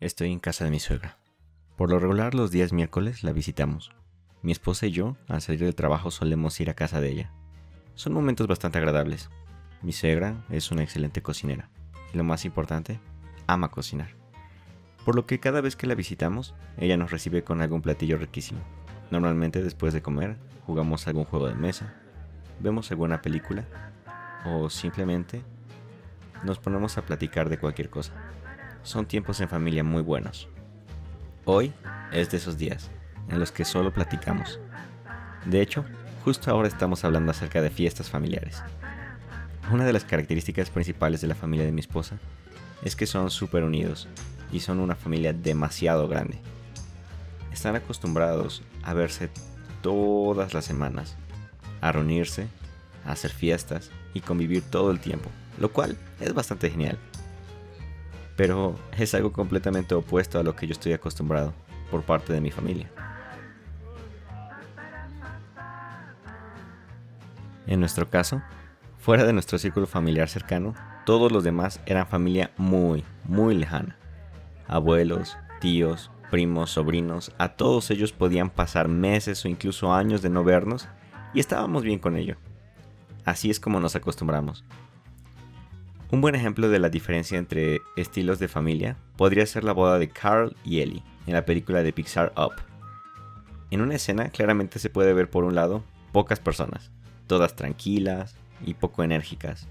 Estoy en casa de mi suegra. Por lo regular los días miércoles la visitamos. Mi esposa y yo, al salir del trabajo, solemos ir a casa de ella. Son momentos bastante agradables. Mi suegra es una excelente cocinera. Y lo más importante, ama cocinar. Por lo que cada vez que la visitamos, ella nos recibe con algún platillo riquísimo. Normalmente después de comer, jugamos algún juego de mesa, vemos alguna película o simplemente nos ponemos a platicar de cualquier cosa son tiempos en familia muy buenos. Hoy es de esos días en los que solo platicamos. De hecho, justo ahora estamos hablando acerca de fiestas familiares. Una de las características principales de la familia de mi esposa es que son súper unidos y son una familia demasiado grande. Están acostumbrados a verse todas las semanas, a reunirse, a hacer fiestas y convivir todo el tiempo, lo cual es bastante genial pero es algo completamente opuesto a lo que yo estoy acostumbrado por parte de mi familia. En nuestro caso, fuera de nuestro círculo familiar cercano, todos los demás eran familia muy, muy lejana. Abuelos, tíos, primos, sobrinos, a todos ellos podían pasar meses o incluso años de no vernos y estábamos bien con ello. Así es como nos acostumbramos. Un buen ejemplo de la diferencia entre estilos de familia podría ser la boda de Carl y Ellie en la película de Pixar Up. En una escena claramente se puede ver por un lado pocas personas, todas tranquilas y poco enérgicas,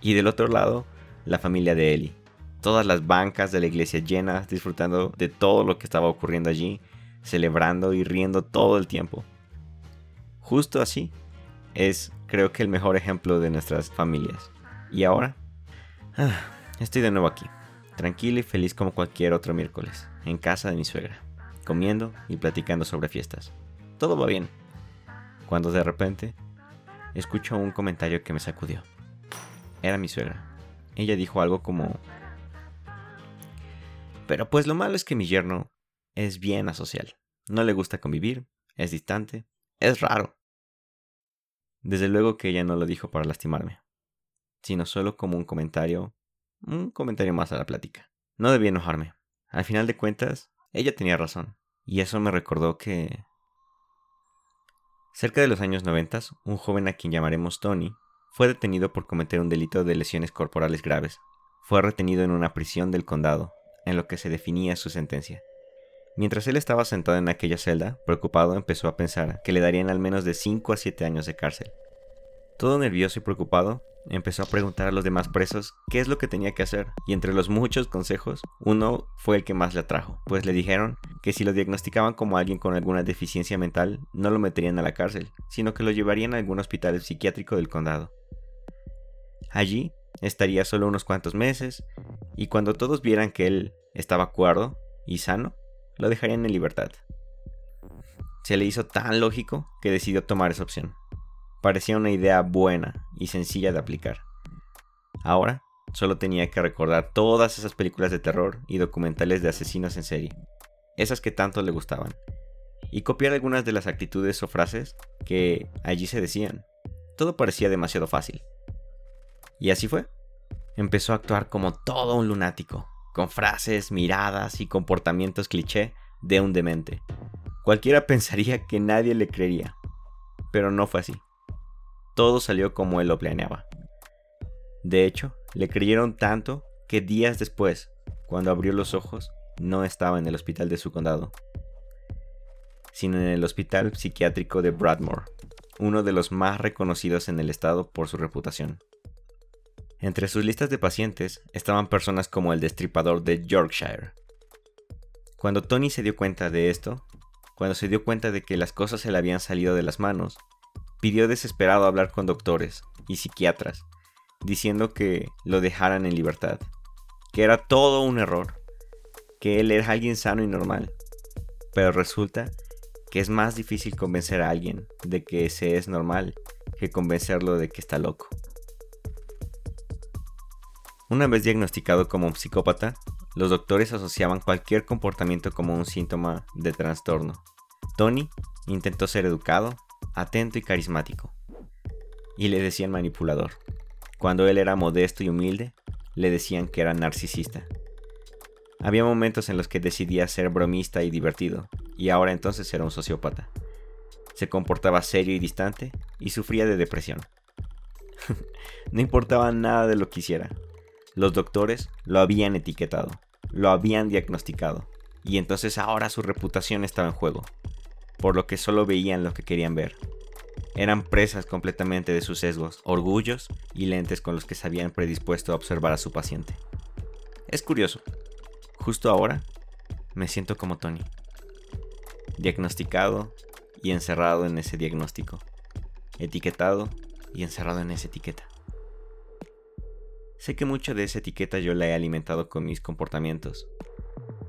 y del otro lado la familia de Ellie, todas las bancas de la iglesia llenas disfrutando de todo lo que estaba ocurriendo allí, celebrando y riendo todo el tiempo. Justo así es creo que el mejor ejemplo de nuestras familias. Y ahora Ah, estoy de nuevo aquí, tranquilo y feliz como cualquier otro miércoles, en casa de mi suegra, comiendo y platicando sobre fiestas. Todo va bien. Cuando de repente escucho un comentario que me sacudió. Era mi suegra. Ella dijo algo como... Pero pues lo malo es que mi yerno es bien asocial. No le gusta convivir, es distante, es raro. Desde luego que ella no lo dijo para lastimarme sino solo como un comentario, un comentario más a la plática. No debía enojarme. Al final de cuentas, ella tenía razón. Y eso me recordó que... Cerca de los años 90, un joven a quien llamaremos Tony fue detenido por cometer un delito de lesiones corporales graves. Fue retenido en una prisión del condado, en lo que se definía su sentencia. Mientras él estaba sentado en aquella celda, preocupado empezó a pensar que le darían al menos de 5 a 7 años de cárcel. Todo nervioso y preocupado, empezó a preguntar a los demás presos qué es lo que tenía que hacer, y entre los muchos consejos, uno fue el que más le atrajo, pues le dijeron que si lo diagnosticaban como alguien con alguna deficiencia mental, no lo meterían a la cárcel, sino que lo llevarían a algún hospital psiquiátrico del condado. Allí estaría solo unos cuantos meses, y cuando todos vieran que él estaba cuerdo y sano, lo dejarían en libertad. Se le hizo tan lógico que decidió tomar esa opción parecía una idea buena y sencilla de aplicar. Ahora solo tenía que recordar todas esas películas de terror y documentales de asesinos en serie, esas que tanto le gustaban, y copiar algunas de las actitudes o frases que allí se decían. Todo parecía demasiado fácil. Y así fue. Empezó a actuar como todo un lunático, con frases, miradas y comportamientos cliché de un demente. Cualquiera pensaría que nadie le creería, pero no fue así todo salió como él lo planeaba. De hecho, le creyeron tanto que días después, cuando abrió los ojos, no estaba en el hospital de su condado, sino en el hospital psiquiátrico de Bradmore, uno de los más reconocidos en el estado por su reputación. Entre sus listas de pacientes estaban personas como el destripador de Yorkshire. Cuando Tony se dio cuenta de esto, cuando se dio cuenta de que las cosas se le habían salido de las manos, pidió desesperado hablar con doctores y psiquiatras, diciendo que lo dejaran en libertad, que era todo un error, que él era alguien sano y normal. Pero resulta que es más difícil convencer a alguien de que se es normal que convencerlo de que está loco. Una vez diagnosticado como psicópata, los doctores asociaban cualquier comportamiento como un síntoma de trastorno. Tony intentó ser educado atento y carismático. Y le decían manipulador. Cuando él era modesto y humilde, le decían que era narcisista. Había momentos en los que decidía ser bromista y divertido, y ahora entonces era un sociópata. Se comportaba serio y distante y sufría de depresión. no importaba nada de lo que hiciera. Los doctores lo habían etiquetado, lo habían diagnosticado, y entonces ahora su reputación estaba en juego, por lo que solo veían lo que querían ver. Eran presas completamente de sus sesgos, orgullos y lentes con los que se habían predispuesto a observar a su paciente. Es curioso, justo ahora me siento como Tony, diagnosticado y encerrado en ese diagnóstico, etiquetado y encerrado en esa etiqueta. Sé que mucho de esa etiqueta yo la he alimentado con mis comportamientos.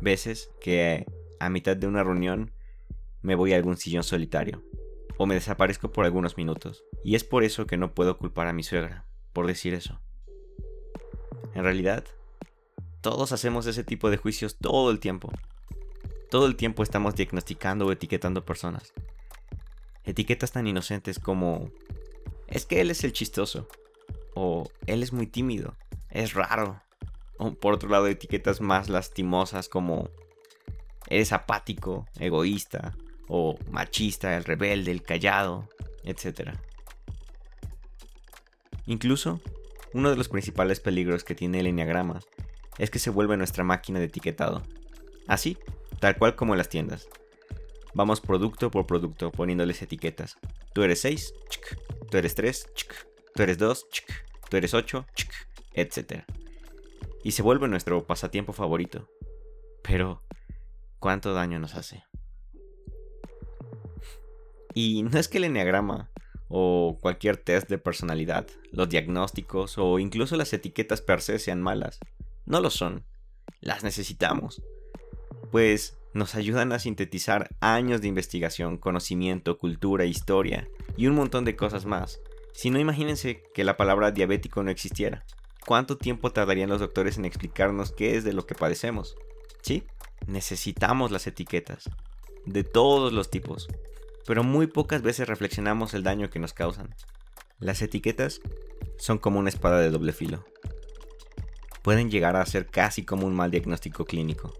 Veces que a mitad de una reunión me voy a algún sillón solitario o me desaparezco por algunos minutos. Y es por eso que no puedo culpar a mi suegra por decir eso. En realidad, todos hacemos ese tipo de juicios todo el tiempo. Todo el tiempo estamos diagnosticando o etiquetando personas. Etiquetas tan inocentes como es que él es el chistoso. O él es muy tímido. Es raro. O por otro lado, etiquetas más lastimosas como eres apático, egoísta, o machista, el rebelde, el callado, etc. Incluso, uno de los principales peligros que tiene el enneagrama es que se vuelve nuestra máquina de etiquetado. Así, tal cual como en las tiendas. Vamos producto por producto poniéndoles etiquetas. Tú eres 6, tú eres 3, tú eres 2, tú eres 8, etc. Y se vuelve nuestro pasatiempo favorito. Pero, ¿cuánto daño nos hace? Y no es que el enneagrama o cualquier test de personalidad, los diagnósticos o incluso las etiquetas per se sean malas. No lo son. Las necesitamos. Pues nos ayudan a sintetizar años de investigación, conocimiento, cultura, historia y un montón de cosas más. Si no, imagínense que la palabra diabético no existiera. ¿Cuánto tiempo tardarían los doctores en explicarnos qué es de lo que padecemos? ¿Sí? Necesitamos las etiquetas. De todos los tipos. Pero muy pocas veces reflexionamos el daño que nos causan. Las etiquetas son como una espada de doble filo. Pueden llegar a ser casi como un mal diagnóstico clínico.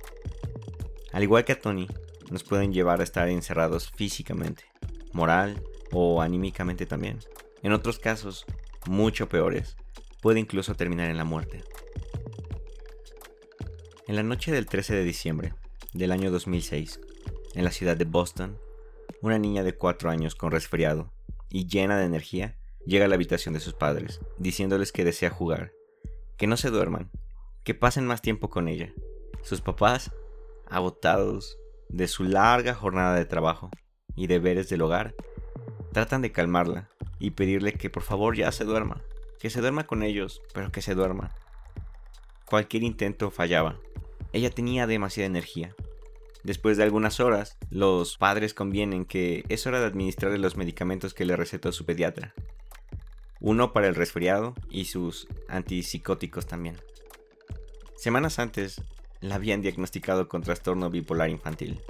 Al igual que a Tony, nos pueden llevar a estar encerrados físicamente, moral o anímicamente también. En otros casos, mucho peores, puede incluso terminar en la muerte. En la noche del 13 de diciembre del año 2006, en la ciudad de Boston, una niña de 4 años con resfriado y llena de energía llega a la habitación de sus padres, diciéndoles que desea jugar, que no se duerman, que pasen más tiempo con ella. Sus papás agotados de su larga jornada de trabajo y deberes del hogar, tratan de calmarla y pedirle que por favor ya se duerma, que se duerma con ellos, pero que se duerma. Cualquier intento fallaba. Ella tenía demasiada energía. Después de algunas horas, los padres convienen que es hora de administrarle los medicamentos que le recetó su pediatra. Uno para el resfriado y sus antipsicóticos también. Semanas antes, la habían diagnosticado con trastorno bipolar infantil.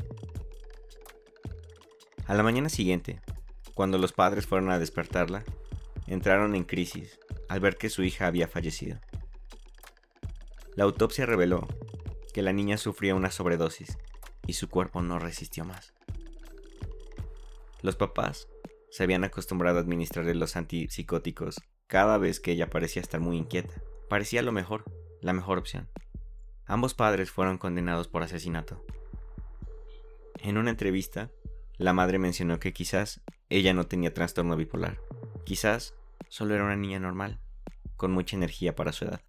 A la mañana siguiente, cuando los padres fueron a despertarla, entraron en crisis al ver que su hija había fallecido. La autopsia reveló que la niña sufría una sobredosis y su cuerpo no resistió más. Los papás se habían acostumbrado a administrarle los antipsicóticos cada vez que ella parecía estar muy inquieta. Parecía lo mejor, la mejor opción. Ambos padres fueron condenados por asesinato. En una entrevista, la madre mencionó que quizás ella no tenía trastorno bipolar. Quizás solo era una niña normal, con mucha energía para su edad.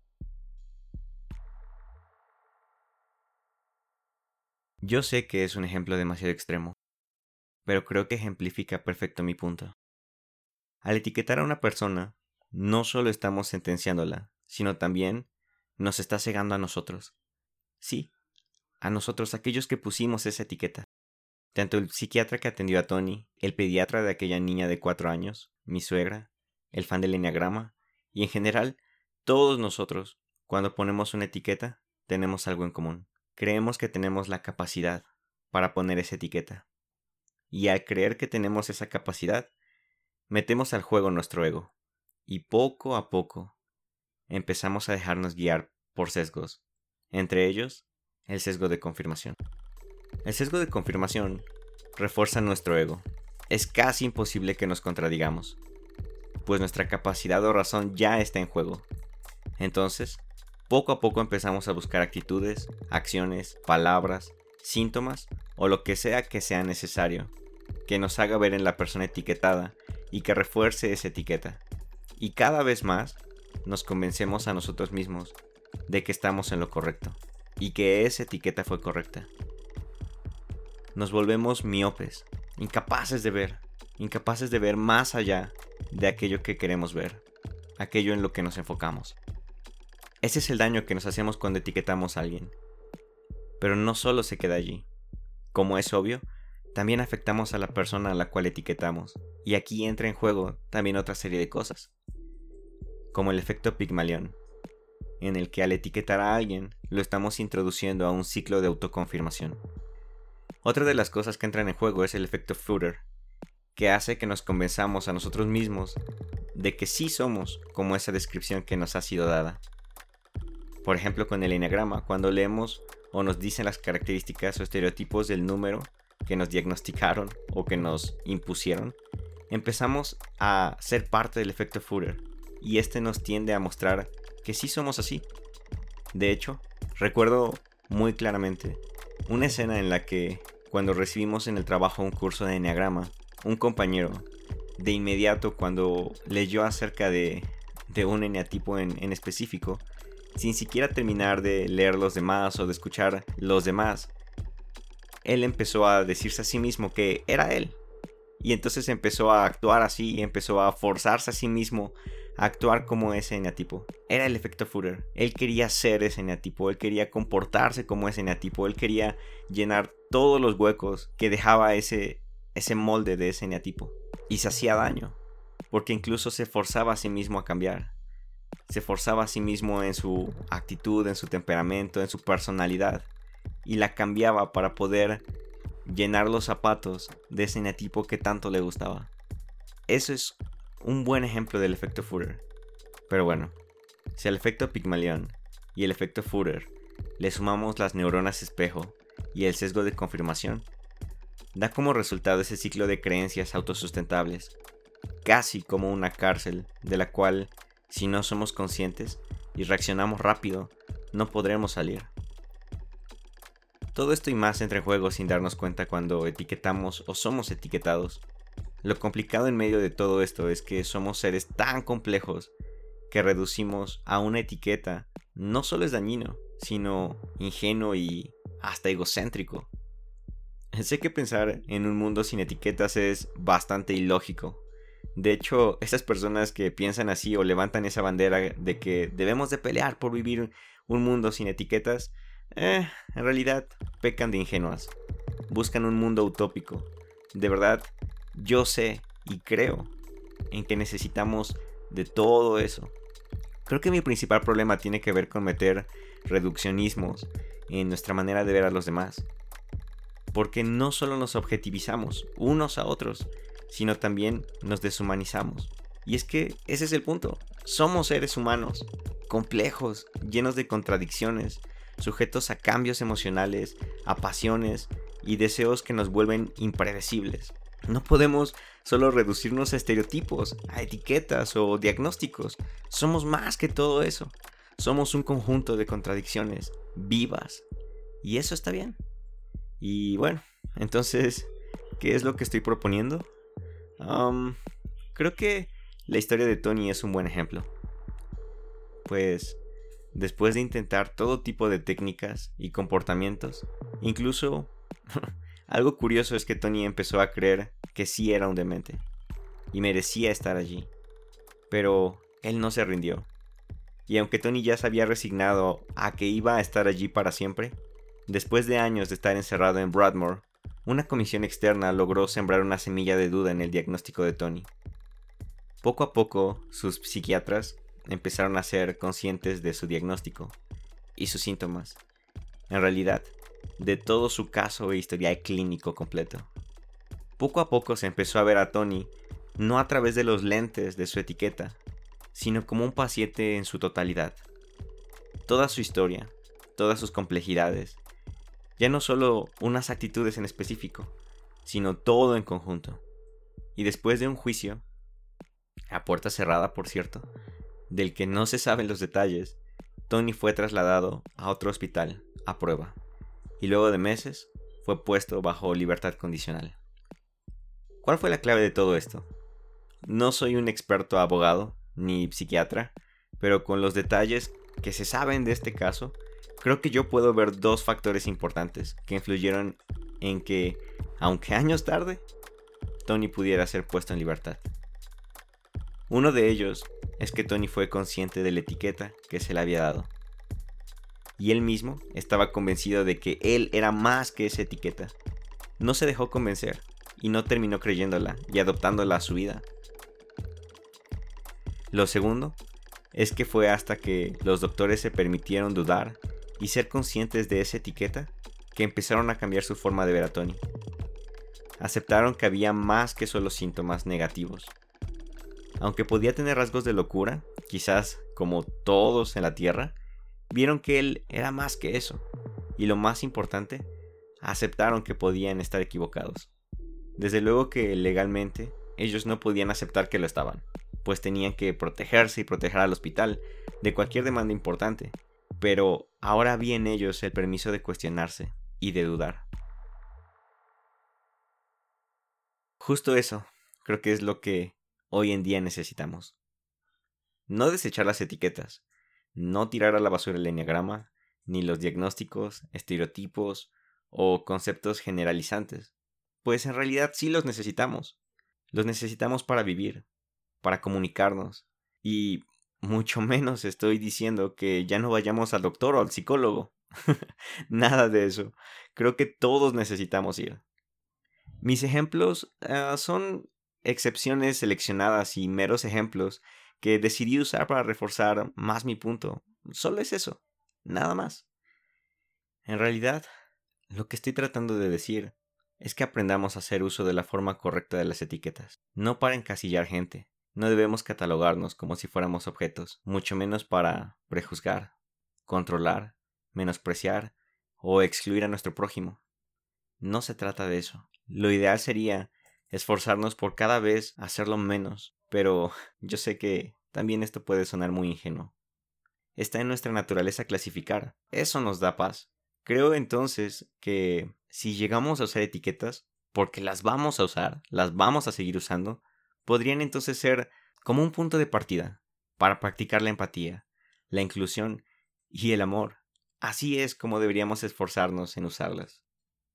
Yo sé que es un ejemplo demasiado extremo, pero creo que ejemplifica perfecto mi punto. Al etiquetar a una persona, no solo estamos sentenciándola, sino también nos está cegando a nosotros. Sí, a nosotros aquellos que pusimos esa etiqueta. Tanto el psiquiatra que atendió a Tony, el pediatra de aquella niña de cuatro años, mi suegra, el fan del enneagrama, y en general, todos nosotros, cuando ponemos una etiqueta, tenemos algo en común. Creemos que tenemos la capacidad para poner esa etiqueta. Y al creer que tenemos esa capacidad, metemos al juego nuestro ego. Y poco a poco empezamos a dejarnos guiar por sesgos entre ellos el sesgo de confirmación. El sesgo de confirmación refuerza nuestro ego. Es casi imposible que nos contradigamos, pues nuestra capacidad o razón ya está en juego. Entonces, poco a poco empezamos a buscar actitudes, acciones, palabras, síntomas o lo que sea que sea necesario, que nos haga ver en la persona etiquetada y que refuerce esa etiqueta. Y cada vez más nos convencemos a nosotros mismos de que estamos en lo correcto y que esa etiqueta fue correcta. Nos volvemos miopes, incapaces de ver, incapaces de ver más allá de aquello que queremos ver, aquello en lo que nos enfocamos. Ese es el daño que nos hacemos cuando etiquetamos a alguien. Pero no solo se queda allí. Como es obvio, también afectamos a la persona a la cual etiquetamos, y aquí entra en juego también otra serie de cosas, como el efecto Pigmalión, en el que al etiquetar a alguien lo estamos introduciendo a un ciclo de autoconfirmación. Otra de las cosas que entran en juego es el efecto Fruiter, que hace que nos convenzamos a nosotros mismos de que sí somos como esa descripción que nos ha sido dada. Por ejemplo, con el enagrama, cuando leemos o nos dicen las características o estereotipos del número que nos diagnosticaron o que nos impusieron, empezamos a ser parte del efecto Fruiter y este nos tiende a mostrar que sí somos así. De hecho, recuerdo muy claramente una escena en la que cuando recibimos en el trabajo un curso de enneagrama, un compañero de inmediato cuando leyó acerca de, un eneatipo en, en específico, sin siquiera terminar de leer los demás o de escuchar los demás, él empezó a decirse a sí mismo que era él. Y entonces empezó a actuar así y empezó a forzarse a sí mismo actuar como ese eneatipo. Era el efecto Führer. Él quería ser ese eneatipo, él quería comportarse como ese eneatipo, él quería llenar todos los huecos que dejaba ese, ese molde de ese eneatipo. Y se hacía daño, porque incluso se forzaba a sí mismo a cambiar. Se forzaba a sí mismo en su actitud, en su temperamento, en su personalidad. Y la cambiaba para poder llenar los zapatos de ese eneatipo que tanto le gustaba. Eso es un buen ejemplo del efecto Führer. Pero bueno, si al efecto Pygmalion y el efecto Führer le sumamos las neuronas espejo y el sesgo de confirmación, da como resultado ese ciclo de creencias autosustentables, casi como una cárcel de la cual, si no somos conscientes y reaccionamos rápido, no podremos salir. Todo esto y más entra en juego sin darnos cuenta cuando etiquetamos o somos etiquetados lo complicado en medio de todo esto es que somos seres tan complejos que reducimos a una etiqueta no solo es dañino, sino ingenuo y hasta egocéntrico. Sé que pensar en un mundo sin etiquetas es bastante ilógico. De hecho, esas personas que piensan así o levantan esa bandera de que debemos de pelear por vivir un mundo sin etiquetas, eh, en realidad pecan de ingenuas. Buscan un mundo utópico. De verdad, yo sé y creo en que necesitamos de todo eso. Creo que mi principal problema tiene que ver con meter reduccionismos en nuestra manera de ver a los demás. Porque no solo nos objetivizamos unos a otros, sino también nos deshumanizamos. Y es que ese es el punto. Somos seres humanos, complejos, llenos de contradicciones, sujetos a cambios emocionales, a pasiones y deseos que nos vuelven impredecibles. No podemos solo reducirnos a estereotipos, a etiquetas o diagnósticos. Somos más que todo eso. Somos un conjunto de contradicciones vivas. Y eso está bien. Y bueno, entonces, ¿qué es lo que estoy proponiendo? Creo que la historia de Tony es un buen ejemplo. Pues, después de intentar todo tipo de técnicas y comportamientos, incluso Algo curioso es que Tony empezó a creer que sí era un demente y merecía estar allí. Pero él no se rindió. Y aunque Tony ya se había resignado a que iba a estar allí para siempre, después de años de estar encerrado en Bradmore, una comisión externa logró sembrar una semilla de duda en el diagnóstico de Tony. Poco a poco, sus psiquiatras empezaron a ser conscientes de su diagnóstico y sus síntomas. En realidad, de todo su caso e historial clínico completo. Poco a poco se empezó a ver a Tony no a través de los lentes de su etiqueta, sino como un paciente en su totalidad. Toda su historia, todas sus complejidades Ya no solo unas actitudes en específico, sino todo en conjunto. Y después de un juicio, a puerta cerrada por cierto, del que no se saben los detalles, Tony fue trasladado a otro hospital a prueba, y luego de meses fue puesto bajo libertad condicional. ¿Cuál fue la clave de todo esto? No soy un experto abogado ni psiquiatra, pero con los detalles que se saben de este caso, creo que yo puedo ver dos factores importantes que influyeron en que, aunque años tarde, Tony pudiera ser puesto en libertad. Uno de ellos es que Tony fue consciente de la etiqueta que se le había dado. Y él mismo estaba convencido de que él era más que esa etiqueta. No se dejó convencer y no terminó creyéndola y adoptándola a su vida. Lo segundo es que fue hasta que los doctores se permitieron dudar y ser conscientes de esa etiqueta que empezaron a cambiar su forma de ver a Tony. Aceptaron que había más que solo síntomas negativos. Aunque podía tener rasgos de locura, quizás como todos en la Tierra, vieron que él era más que eso. Y lo más importante, aceptaron que podían estar equivocados. Desde luego que legalmente ellos no podían aceptar que lo estaban, pues tenían que protegerse y proteger al hospital de cualquier demanda importante, pero ahora había en ellos el permiso de cuestionarse y de dudar. Justo eso, creo que es lo que hoy en día necesitamos. No desechar las etiquetas, no tirar a la basura el enneagrama, ni los diagnósticos, estereotipos o conceptos generalizantes, pues en realidad sí los necesitamos. Los necesitamos para vivir, para comunicarnos, y mucho menos estoy diciendo que ya no vayamos al doctor o al psicólogo. Nada de eso. Creo que todos necesitamos ir. Mis ejemplos ah, son excepciones seleccionadas y meros ejemplos que decidí usar para reforzar más mi punto. Solo es eso, nada más. En realidad, lo que estoy tratando de decir es que aprendamos a hacer uso de la forma correcta de las etiquetas, no para encasillar gente. No debemos catalogarnos como si fuéramos objetos, mucho menos para prejuzgar, controlar, menospreciar o excluir a nuestro prójimo. No se trata de eso. Lo ideal sería esforzarnos por cada vez hacerlo menos, pero yo sé que también esto puede sonar muy ingenuo. Está en nuestra naturaleza clasificar. Eso nos da paz. Creo entonces que si llegamos a usar etiquetas, porque las vamos a usar, las vamos a seguir usando, podrían entonces ser como un punto de partida para practicar la empatía, la inclusión y el amor. Así es como deberíamos esforzarnos en usarlas.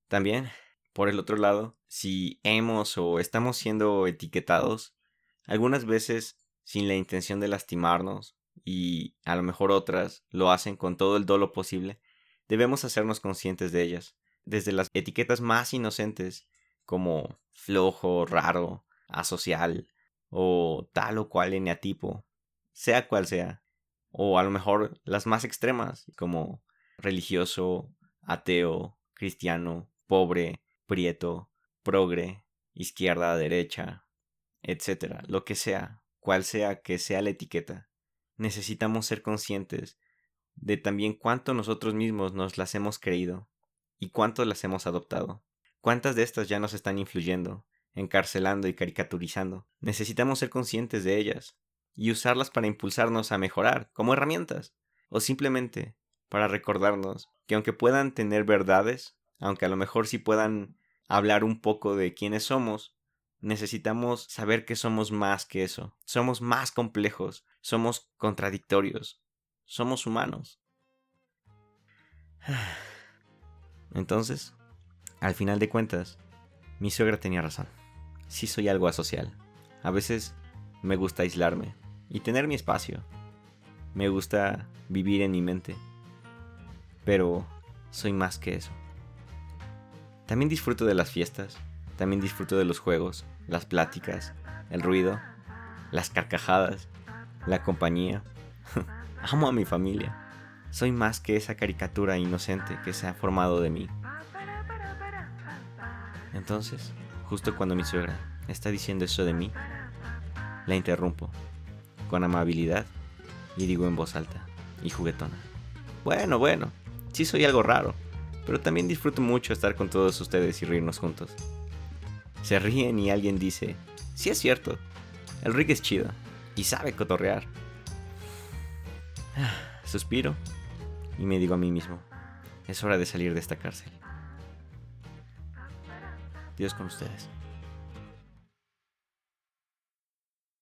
También por el otro lado, si hemos o estamos siendo etiquetados, algunas veces sin la intención de lastimarnos y a lo mejor otras lo hacen con todo el dolo posible, debemos hacernos conscientes de ellas, desde las etiquetas más inocentes como flojo, raro, asocial o tal o cual eneatipo, sea cual sea, o a lo mejor las más extremas como religioso, ateo, cristiano, pobre, prieto, progre, izquierda, derecha, etcétera, lo que sea, cual sea que sea la etiqueta, necesitamos ser conscientes de también cuánto nosotros mismos nos las hemos creído y cuánto las hemos adoptado. ¿Cuántas de estas ya nos están influyendo, encarcelando y caricaturizando? Necesitamos ser conscientes de ellas y usarlas para impulsarnos a mejorar como herramientas o simplemente para recordarnos que aunque puedan tener verdades, aunque a lo mejor sí puedan hablar un poco de quiénes somos, necesitamos saber que somos más que eso. Somos más complejos, somos contradictorios, somos humanos. Entonces, al final de cuentas, mi suegra tenía razón. Sí soy algo asocial. A veces me gusta aislarme y tener mi espacio. Me gusta vivir en mi mente. Pero soy más que eso. También disfruto de las fiestas, también disfruto de los juegos, las pláticas, el ruido, las carcajadas, la compañía. Amo a mi familia. Soy más que esa caricatura inocente que se ha formado de mí. Entonces, justo cuando mi suegra está diciendo eso de mí, la interrumpo con amabilidad y digo en voz alta y juguetona. Bueno, bueno, sí soy algo raro, pero también disfruto mucho estar con todos ustedes y reírnos juntos. Se ríen y alguien dice, sí es cierto, el Rick es chido y sabe cotorrear. Suspiro y me digo a mí mismo, es hora de salir de esta cárcel. Dios con ustedes.